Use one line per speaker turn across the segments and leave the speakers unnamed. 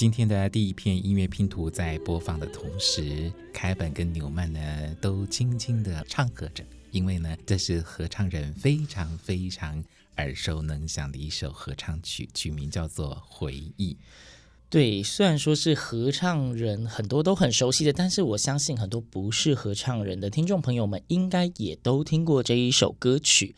今天的第一片音乐拼图在播放的同时，凯本跟纽曼呢都轻轻的唱和着，因为呢这是合唱人非常非常耳熟能详的一首合唱曲，曲名叫做《回忆》。
对，虽然说是合唱人很多都很熟悉的，但是我相信很多不是合唱人的听众朋友们应该也都听过这一首歌曲。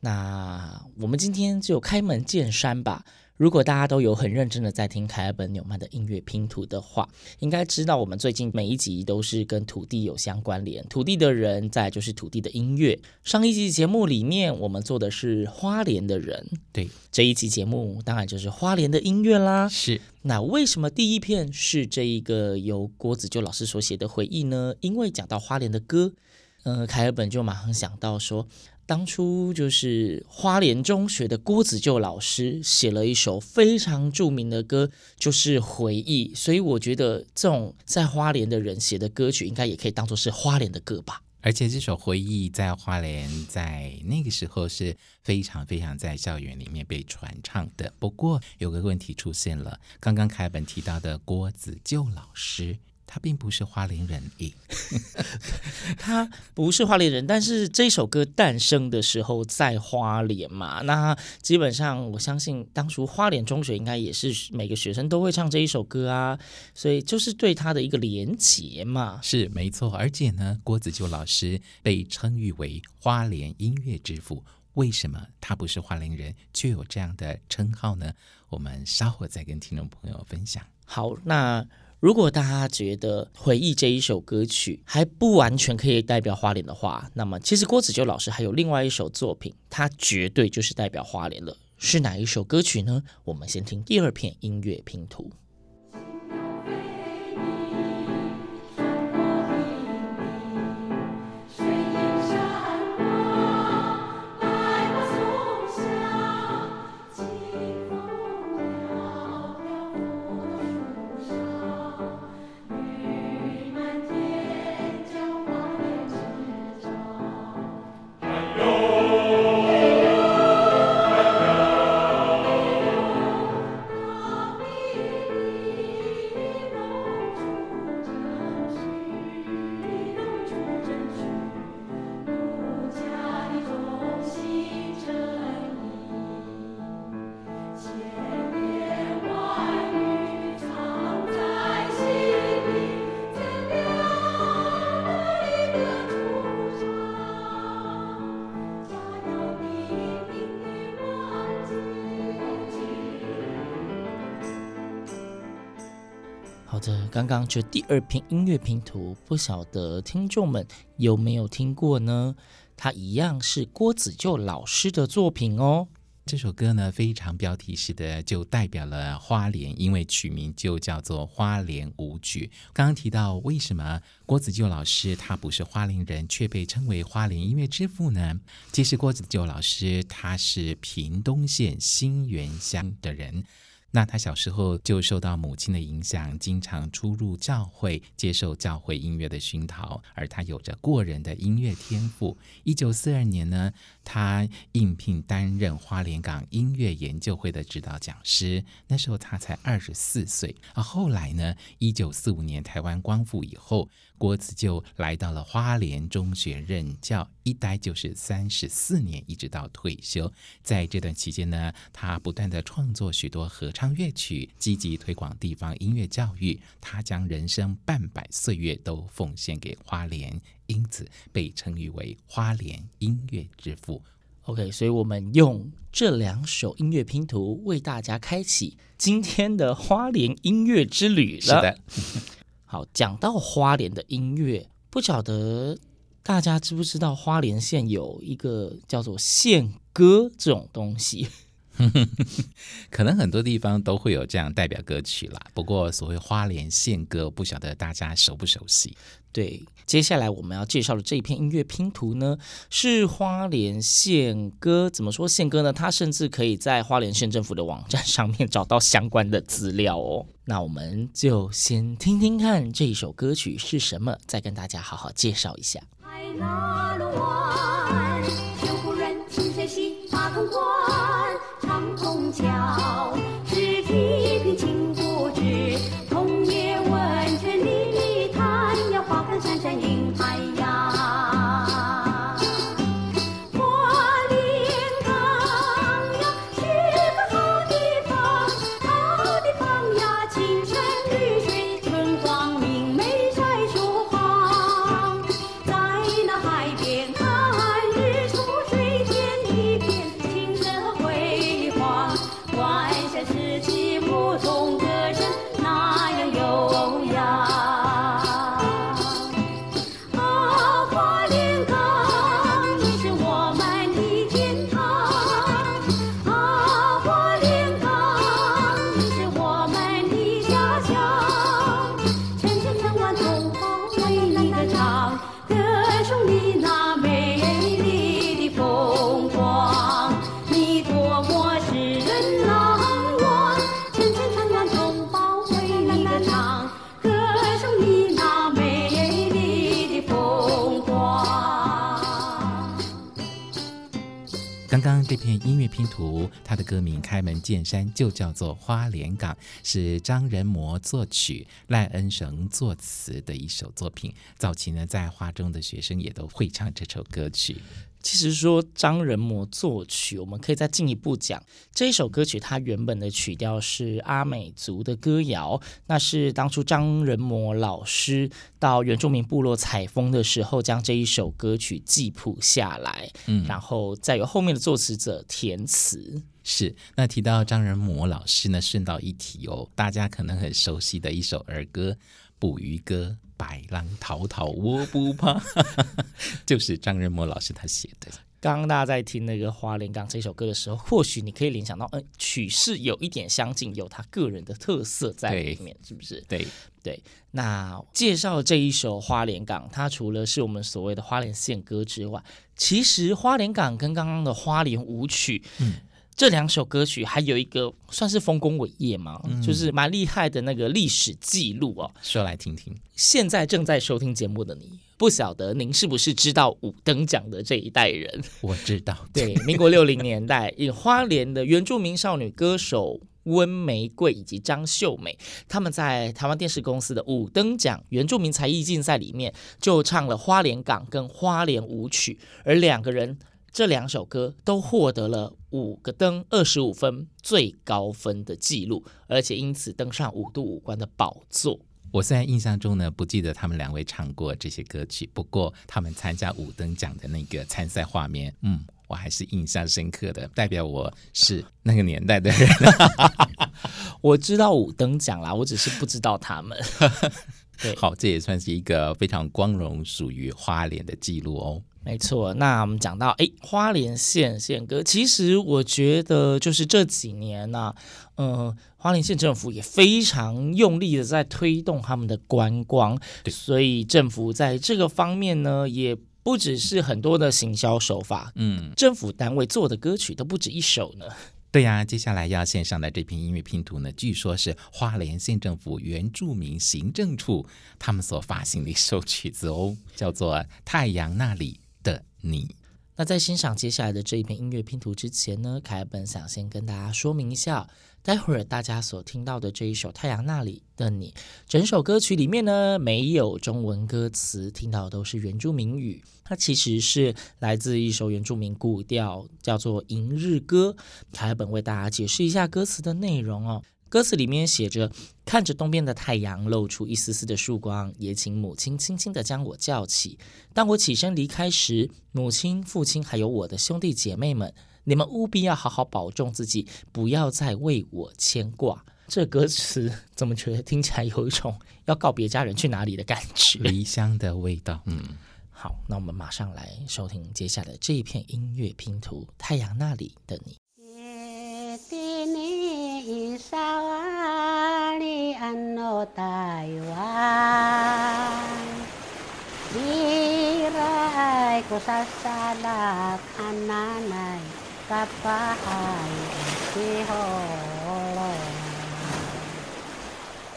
那我们今天就开门见山吧。如果大家都有很认真的在听凯尔本纽曼的音乐拼图的话，应该知道我们最近每一集都是跟土地有相关联，土地的人，再就是土地的音乐。上一集节目里面我们做的是花莲的人，
对，
这一期节目当然就是花莲的音乐啦。
是，
那为什么第一片是这一个由郭子旧老师所写的回忆呢？因为讲到花莲的歌，呃，凯尔本就马上想到说。当初就是花莲中学的郭子旧老师写了一首非常著名的歌，就是《回忆》。所以我觉得这种在花莲的人写的歌曲，应该也可以当做是花莲的歌吧。
而且这首《回忆》在花莲在那个时候是非常非常在校园里面被传唱的。不过有个问题出现了，刚刚凯本提到的郭子旧老师。他并不是花莲人，
他不是花莲人，但是这首歌诞生的时候在花莲嘛，那基本上我相信当初花莲中学应该也是每个学生都会唱这一首歌啊，所以就是对他的一个连结嘛，
是没错。而且呢，郭子旧老师被称誉为花莲音乐之父，为什么他不是花莲人却有这样的称号呢？我们稍后再跟听众朋友分享。
好，那。如果大家觉得《回忆》这一首歌曲还不完全可以代表花莲的话，那么其实郭子旧老师还有另外一首作品，它绝对就是代表花莲了。是哪一首歌曲呢？我们先听第二片音乐拼图。刚刚这第二篇音乐拼图，不晓得听众们有没有听过呢？它一样是郭子旧老师的作品哦。
这首歌呢，非常标题式的，就代表了花莲，因为曲名就叫做《花莲舞曲》。刚刚提到，为什么郭子旧老师他不是花莲人，却被称为花莲音乐之父呢？其实郭子旧老师他是屏东县新园乡的人。那他小时候就受到母亲的影响，经常出入教会，接受教会音乐的熏陶，而他有着过人的音乐天赋。一九四二年呢，他应聘担任花莲港音乐研究会的指导讲师，那时候他才二十四岁。而后来呢，一九四五年台湾光复以后。郭子就来到了花莲中学任教，一待就是三十四年，一直到退休。在这段期间呢，他不断的创作许多合唱乐曲，积极推广地方音乐教育。他将人生半百岁月都奉献给花莲，因此被称誉为花莲音乐之父。
OK，所以我们用这两首音乐拼图为大家开启今天的花莲音乐之旅了。
是的。
好，讲到花莲的音乐，不晓得大家知不知道花莲县有一个叫做县歌这种东西。
可能很多地方都会有这样代表歌曲啦。不过所谓花莲县歌，不晓得大家熟不熟悉？
对，接下来我们要介绍的这一片音乐拼图呢，是花莲县歌。怎么说县歌呢？它甚至可以在花莲县政府的网站上面找到相关的资料哦。那我们就先听听看这一首歌曲是什么，再跟大家好好介绍一下。
这片音乐拼图，他的歌名《开门见山》就叫做《花莲港》，是张仁模作曲、赖恩绳作词的一首作品。早期呢，在花中的学生也都会唱这首歌曲。
其实说张仁模作曲，我们可以再进一步讲，这一首歌曲它原本的曲调是阿美族的歌谣，那是当初张仁模老师到原住民部落采风的时候，将这一首歌曲记谱下来，嗯，然后再由后面的作词者填词。
词是，那提到张仁模老师呢，顺道一提哦，大家可能很熟悉的一首儿歌《捕鱼歌》。白浪滔滔我不怕，就是张仁模老师他写的。
刚刚大家在听那个《花莲港》这首歌的时候，或许你可以联想到，嗯，曲式有一点相近，有他个人的特色在里面，是不是？
对
对。那介绍这一首《花莲港》，它除了是我们所谓的花莲县歌之外，其实《花莲港》跟刚刚的《花莲舞曲》，嗯。这两首歌曲还有一个算是丰功伟业嘛？嗯、就是蛮厉害的那个历史记录哦。
说来听听。
现在正在收听节目的你，不晓得您是不是知道五等奖的这一代人？
我知道。
对，民国六零年代，以花莲的原住民少女歌手温玫瑰以及张秀美，他们在台湾电视公司的五等奖原住民才艺竞赛里面，就唱了《花莲港》跟《花莲舞曲》，而两个人。这两首歌都获得了五个灯二十五分最高分的记录，而且因此登上五度五关的宝座。
我虽然印象中呢不记得他们两位唱过这些歌曲，不过他们参加五等奖的那个参赛画面，嗯，我还是印象深刻的，代表我是那个年代的人。
我知道五等奖啦，我只是不知道他们。
对，好，这也算是一个非常光荣属于花莲的记录哦。
没错，那我们讲到诶，花莲县县歌，其实我觉得就是这几年呢、啊，嗯、呃，花莲县政府也非常用力的在推动他们的观光，对，所以政府在这个方面呢，也不只是很多的行销手法，嗯，政府单位做的歌曲都不止一首呢。
对呀、啊，接下来要献上的这篇音乐拼图呢，据说是花莲县政府原住民行政处他们所发行的一首曲子哦，叫做《太阳那里。的你》。
那在欣赏接下来的这一篇音乐拼图之前呢，凯本想先跟大家说明一下，待会儿大家所听到的这一首《太阳那里的你》，整首歌曲里面呢，没有中文歌词，听到的都是原住民语。它其实是来自一首原住民古调，叫做《迎日歌》。凯本为大家解释一下歌词的内容哦。歌词里面写着：“看着东边的太阳露出一丝丝的曙光，也请母亲轻轻地将我叫起。当我起身离开时，母亲、父亲还有我的兄弟姐妹们，你们务必要好好保重自己，不要再为我牵挂。”这歌词怎么觉得听起来有一种要告别家人去哪里的感觉？
离乡的味道。嗯，
好，那我们马上来收听接下来这一片音乐拼图《太阳那里的你》。
isawa ni ano Taiwan Hira ay kusasalak hananay kapahay siholong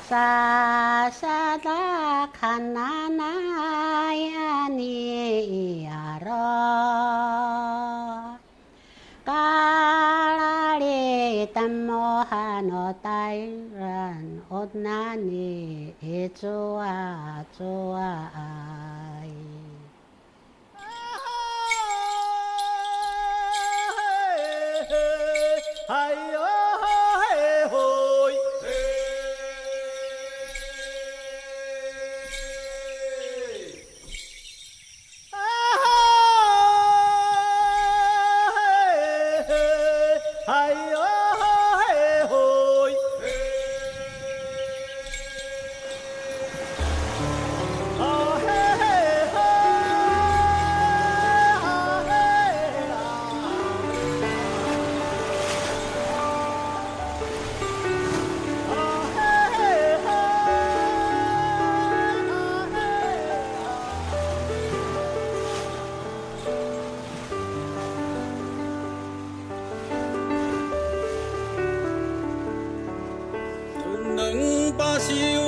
Sasalak hananay ani iaron Kaya 南摩哈诺呆然欧那尼耶主啊主啊。
哎呦！巴西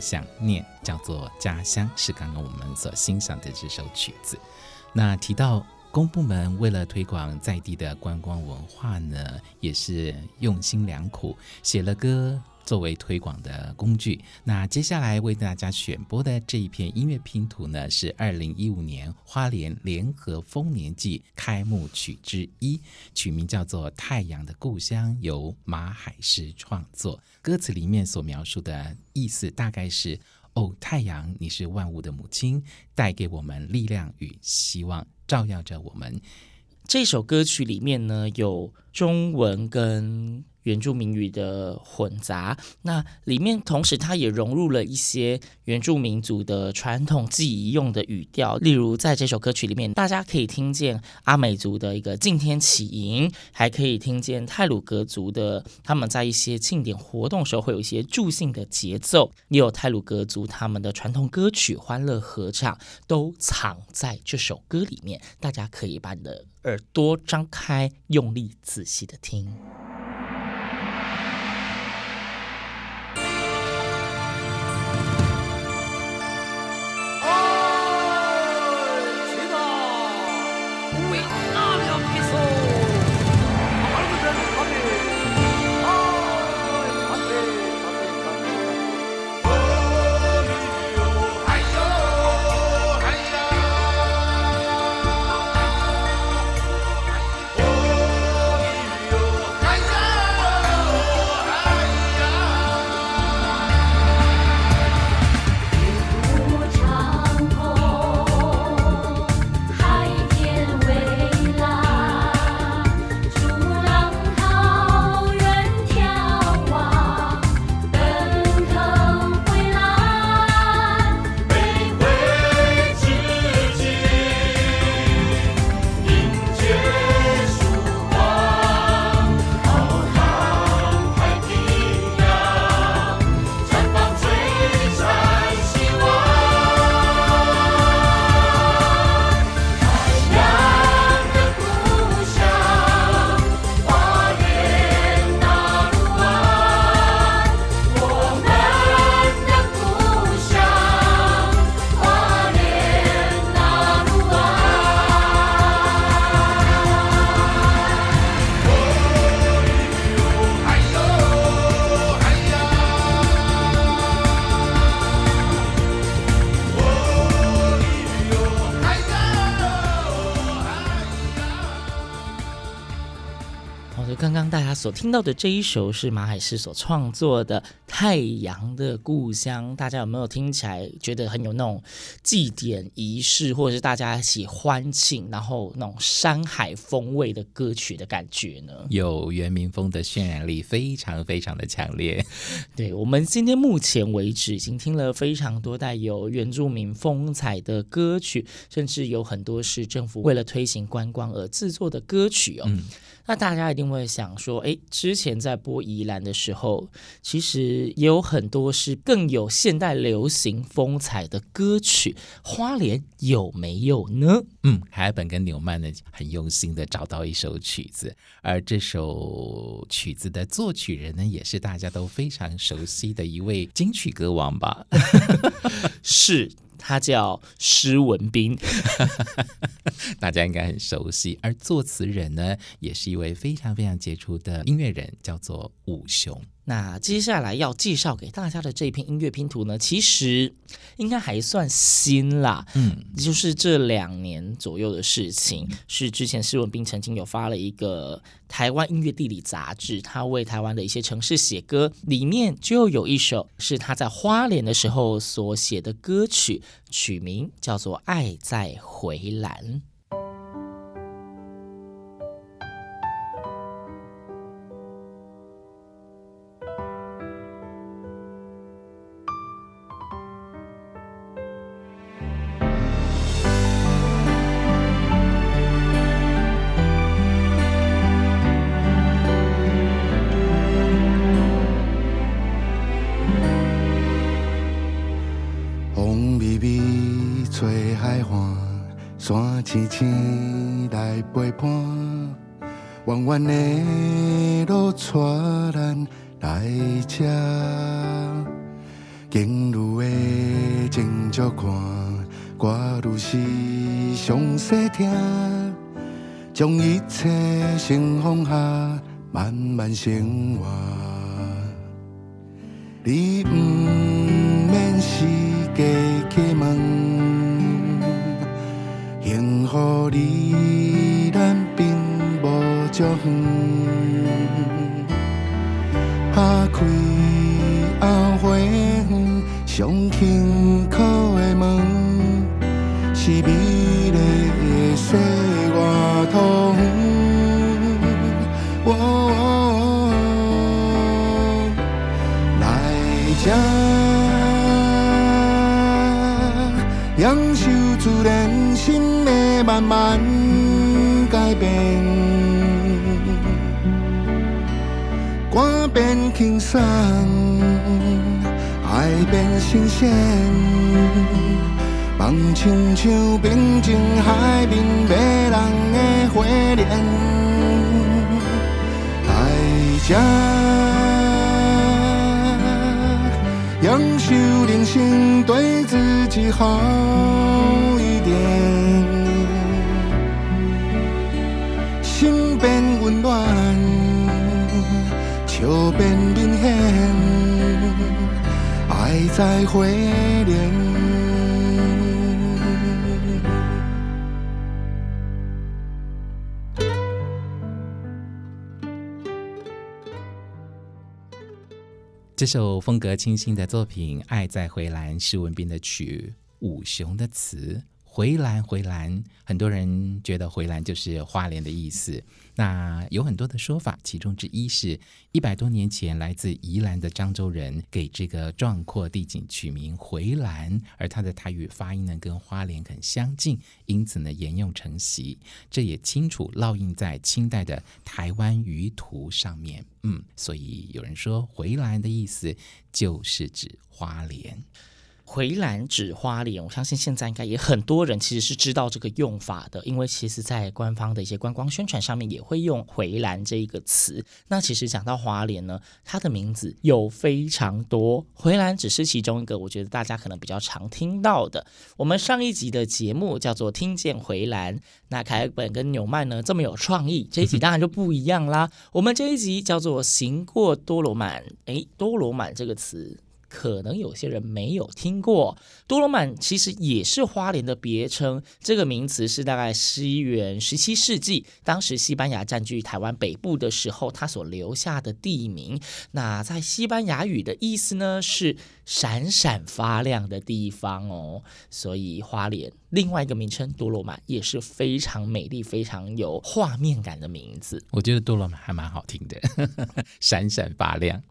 想念，叫做家乡，是刚刚我们所欣赏的这首曲子。那提到公部门为了推广在地的观光文化呢，也是用心良苦，写了歌。作为推广的工具，那接下来为大家选播的这一片音乐拼图呢，是二零一五年花莲联合丰年祭开幕曲之一，曲名叫做《太阳的故乡》，由马海诗创作。歌词里面所描述的意思大概是：哦，太阳，你是万物的母亲，带给我们力量与希望，照耀着我们。
这首歌曲里面呢，有中文跟原住民语的混杂，那里面同时它也融入了一些原住民族的传统记忆用的语调，例如在这首歌曲里面，大家可以听见阿美族的一个敬天起迎，还可以听见泰鲁格族的他们在一些庆典活动时候会有一些助兴的节奏，也有泰鲁格族他们的传统歌曲欢乐合唱都藏在这首歌里面，大家可以把你的耳朵张开，用力仔细的听。所听到的这一首是马海诗所创作的《太阳的故乡》，大家有没有听起来觉得很有那种祭典仪式，或者是大家一起欢庆，然后那种山海风味的歌曲的感觉呢？
有原民风的渲染力，非常非常的强烈。
对，我们今天目前为止已经听了非常多带有原住民风采的歌曲，甚至有很多是政府为了推行观光而制作的歌曲哦。嗯那大家一定会想说，诶，之前在播宜兰的时候，其实也有很多是更有现代流行风采的歌曲，花莲有没有呢？
嗯，海本跟纽曼呢很用心的找到一首曲子，而这首曲子的作曲人呢，也是大家都非常熟悉的一位金曲歌王吧？
是。他叫施文彬，
大家应该很熟悉。而作词人呢，也是一位非常非常杰出的音乐人，叫做武雄。
那接下来要介绍给大家的这一篇音乐拼图呢，其实应该还算新啦，嗯，就是这两年左右的事情。是之前施文斌曾经有发了一个台湾音乐地理杂志，他为台湾的一些城市写歌，里面就有一首是他在花莲的时候所写的歌曲，曲名叫做《爱在回蓝》。
来这，经路的情足看，歌愈是详细听，将一切先放下，慢慢生活。你我变轻松，爱变新鲜，梦亲像平静海面迷人的花莲，来这，享受人生，对自己好就变明显，爱在花莲。
这首风格清新的作品《爱在回蓝》是文斌的曲，武雄的词。回蓝，回蓝，很多人觉得回蓝就是花莲的意思。那有很多的说法，其中之一是一百多年前来自宜兰的漳州人给这个壮阔地景取名回蓝，而它的台语发音呢跟花莲很相近，因此呢沿用承袭，这也清楚烙印在清代的台湾舆图上面。嗯，所以有人说回蓝的意思就是指花莲。
回蓝指花莲，我相信现在应该也很多人其实是知道这个用法的，因为其实，在官方的一些观光宣传上面也会用“回蓝”这一个词。那其实讲到花莲呢，它的名字有非常多，回蓝只是其中一个，我觉得大家可能比较常听到的。我们上一集的节目叫做《听见回蓝》，那凯本跟纽曼呢这么有创意，这一集当然就不一样啦。我们这一集叫做《行过多罗满》，诶，多罗满这个词。可能有些人没有听过，多罗曼其实也是花莲的别称。这个名词是大概西元十七世纪，当时西班牙占据台湾北部的时候，它所留下的地名。那在西班牙语的意思呢，是闪闪发亮的地方哦。所以花莲另外一个名称多罗曼也是非常美丽、非常有画面感的名字。
我觉得多罗曼还蛮好听的，闪闪发亮。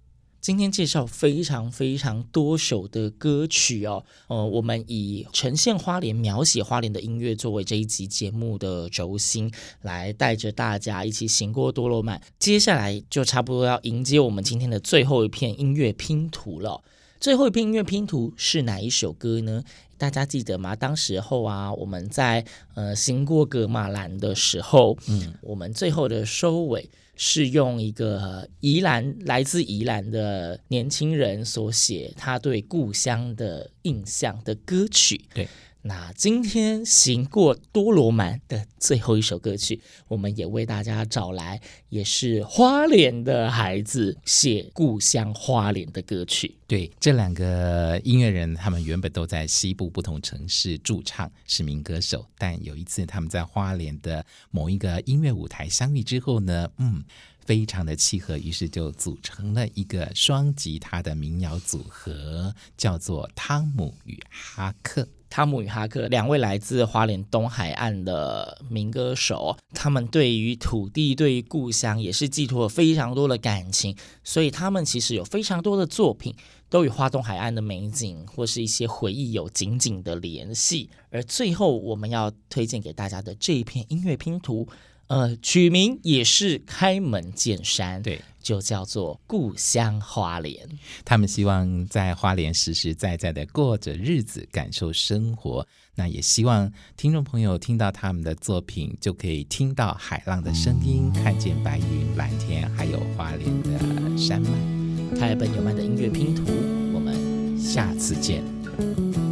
今天介绍非常非常多首的歌曲哦，呃，我们以呈现花莲、描写花莲的音乐作为这一集节目的轴心，来带着大家一起行过多罗曼。接下来就差不多要迎接我们今天的最后一片音乐拼图了。最后一片音乐拼图是哪一首歌呢？大家记得吗？当时候啊，我们在呃行过格马兰的时候，嗯，我们最后的收尾。是用一个宜兰来自宜兰的年轻人所写他对故乡的印象的歌曲。
对，
那今天行过多罗曼的最后一首歌曲，我们也为大家找来，也是花莲的孩子写故乡花莲的歌曲。
对，这两个音乐人，他们原本都在西部不同城市驻唱，是民歌手。但有一次，他们在花莲的某一个音乐舞台相遇之后呢，嗯，非常的契合，于是就组成了一个双吉他的民谣组合，叫做汤姆与哈克。
汤姆与哈克两位来自花莲东海岸的民歌手，他们对于土地、对于故乡也是寄托了非常多的感情，所以他们其实有非常多的作品都与花东海岸的美景或是一些回忆有紧紧的联系。而最后我们要推荐给大家的这一片音乐拼图，呃取名也是开门见山
对
就叫做故乡花莲。
他们希望在花莲实实在在的过着日子感受生活。那也希望听众朋友听到他们的作品就可以听到海浪的声音看见白云蓝天还有花莲的山
脉。台本纽曼的音乐拼图我们
下次
见。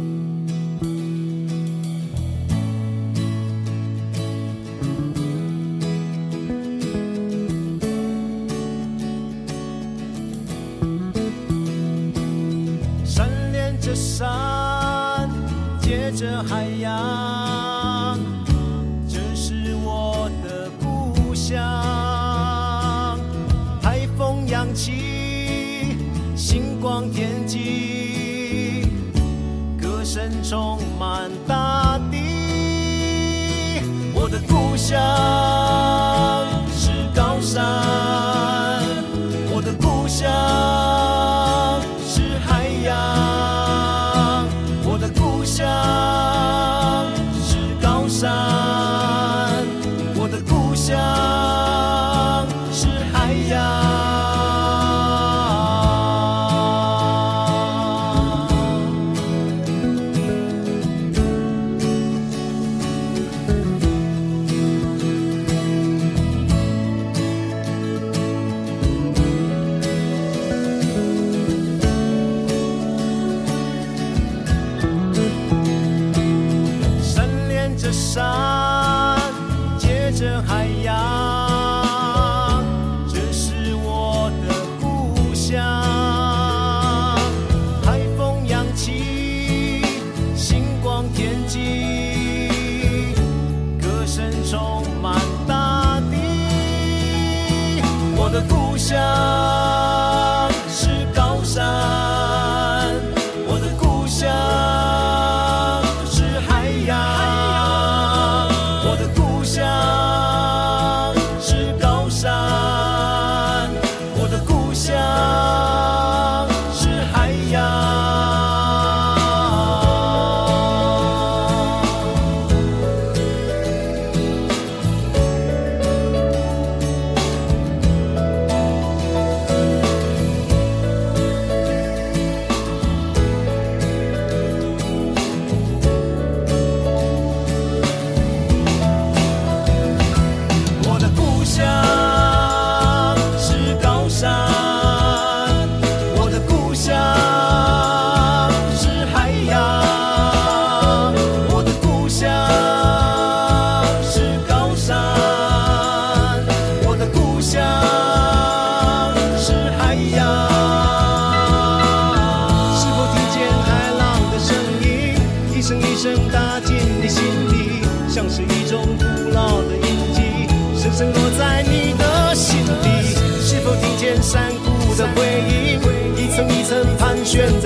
我的故乡。家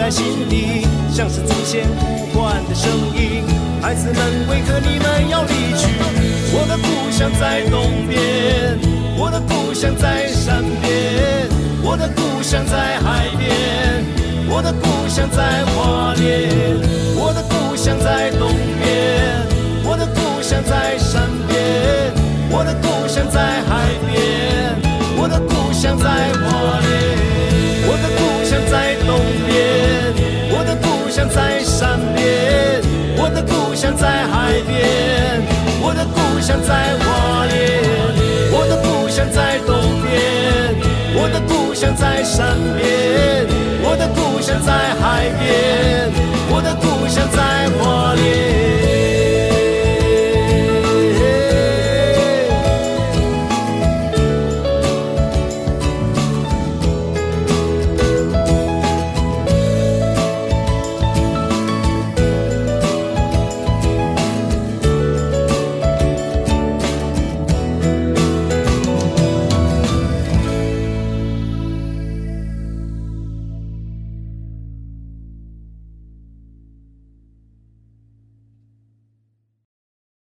在心底，像是祖先呼唤的声音。孩子们，为何你们要离去？我的故乡在东边，我的故乡在山边，我的故乡在海边，我的故乡在花莲，我的故乡在东边，我的故乡在山边，我的故。在花莲我的故乡在东边我的故乡在山边我的故乡在海边。